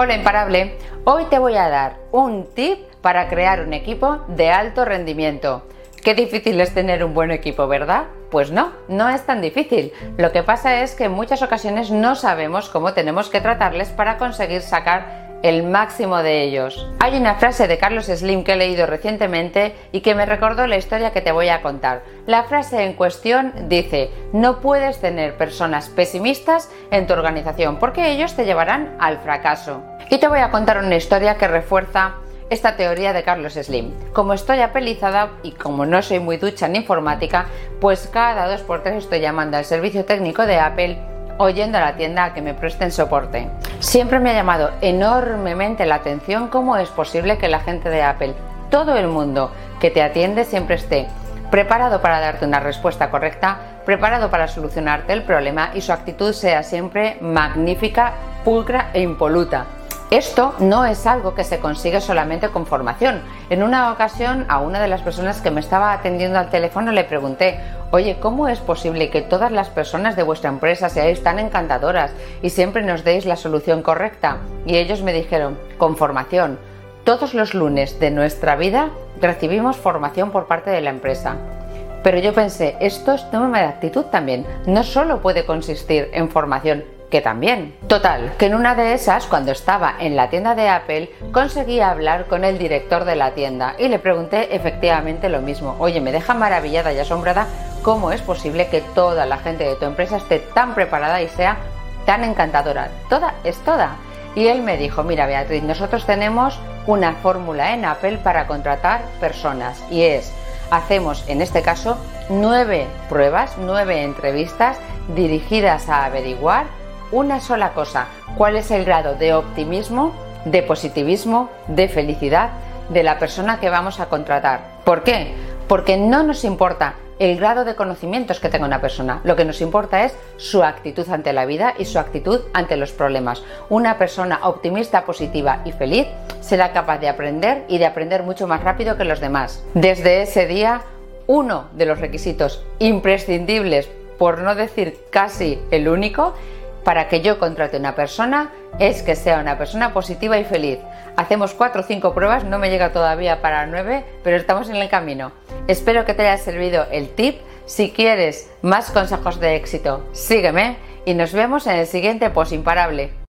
Hola imparable, hoy te voy a dar un tip para crear un equipo de alto rendimiento. Qué difícil es tener un buen equipo, ¿verdad? Pues no, no es tan difícil. Lo que pasa es que en muchas ocasiones no sabemos cómo tenemos que tratarles para conseguir sacar el máximo de ellos. Hay una frase de Carlos Slim que he leído recientemente y que me recordó la historia que te voy a contar. La frase en cuestión dice, no puedes tener personas pesimistas en tu organización porque ellos te llevarán al fracaso. Y te voy a contar una historia que refuerza esta teoría de Carlos Slim. Como estoy apelizada y como no soy muy ducha en informática, pues cada dos por tres estoy llamando al servicio técnico de Apple oyendo a la tienda a que me presten soporte. Siempre me ha llamado enormemente la atención cómo es posible que la gente de Apple, todo el mundo que te atiende siempre esté preparado para darte una respuesta correcta, preparado para solucionarte el problema y su actitud sea siempre magnífica, pulcra e impoluta. Esto no es algo que se consigue solamente con formación. En una ocasión a una de las personas que me estaba atendiendo al teléfono le pregunté, oye, ¿cómo es posible que todas las personas de vuestra empresa seáis tan encantadoras y siempre nos deis la solución correcta? Y ellos me dijeron, con formación. Todos los lunes de nuestra vida recibimos formación por parte de la empresa. Pero yo pensé, esto es tema de actitud también. No solo puede consistir en formación, que también. Total, que en una de esas, cuando estaba en la tienda de Apple, conseguí hablar con el director de la tienda y le pregunté efectivamente lo mismo. Oye, me deja maravillada y asombrada cómo es posible que toda la gente de tu empresa esté tan preparada y sea tan encantadora. Toda es toda. Y él me dijo, mira Beatriz, nosotros tenemos una fórmula en Apple para contratar personas y es, hacemos en este caso nueve pruebas, nueve entrevistas dirigidas a averiguar una sola cosa, cuál es el grado de optimismo, de positivismo, de felicidad de la persona que vamos a contratar. ¿Por qué? Porque no nos importa el grado de conocimientos que tenga una persona. Lo que nos importa es su actitud ante la vida y su actitud ante los problemas. Una persona optimista, positiva y feliz será capaz de aprender y de aprender mucho más rápido que los demás. Desde ese día, uno de los requisitos imprescindibles, por no decir casi el único, para que yo contrate una persona es que sea una persona positiva y feliz. Hacemos cuatro o cinco pruebas, no me llega todavía para nueve, pero estamos en el camino. Espero que te haya servido el tip. Si quieres más consejos de éxito, sígueme y nos vemos en el siguiente Post Imparable.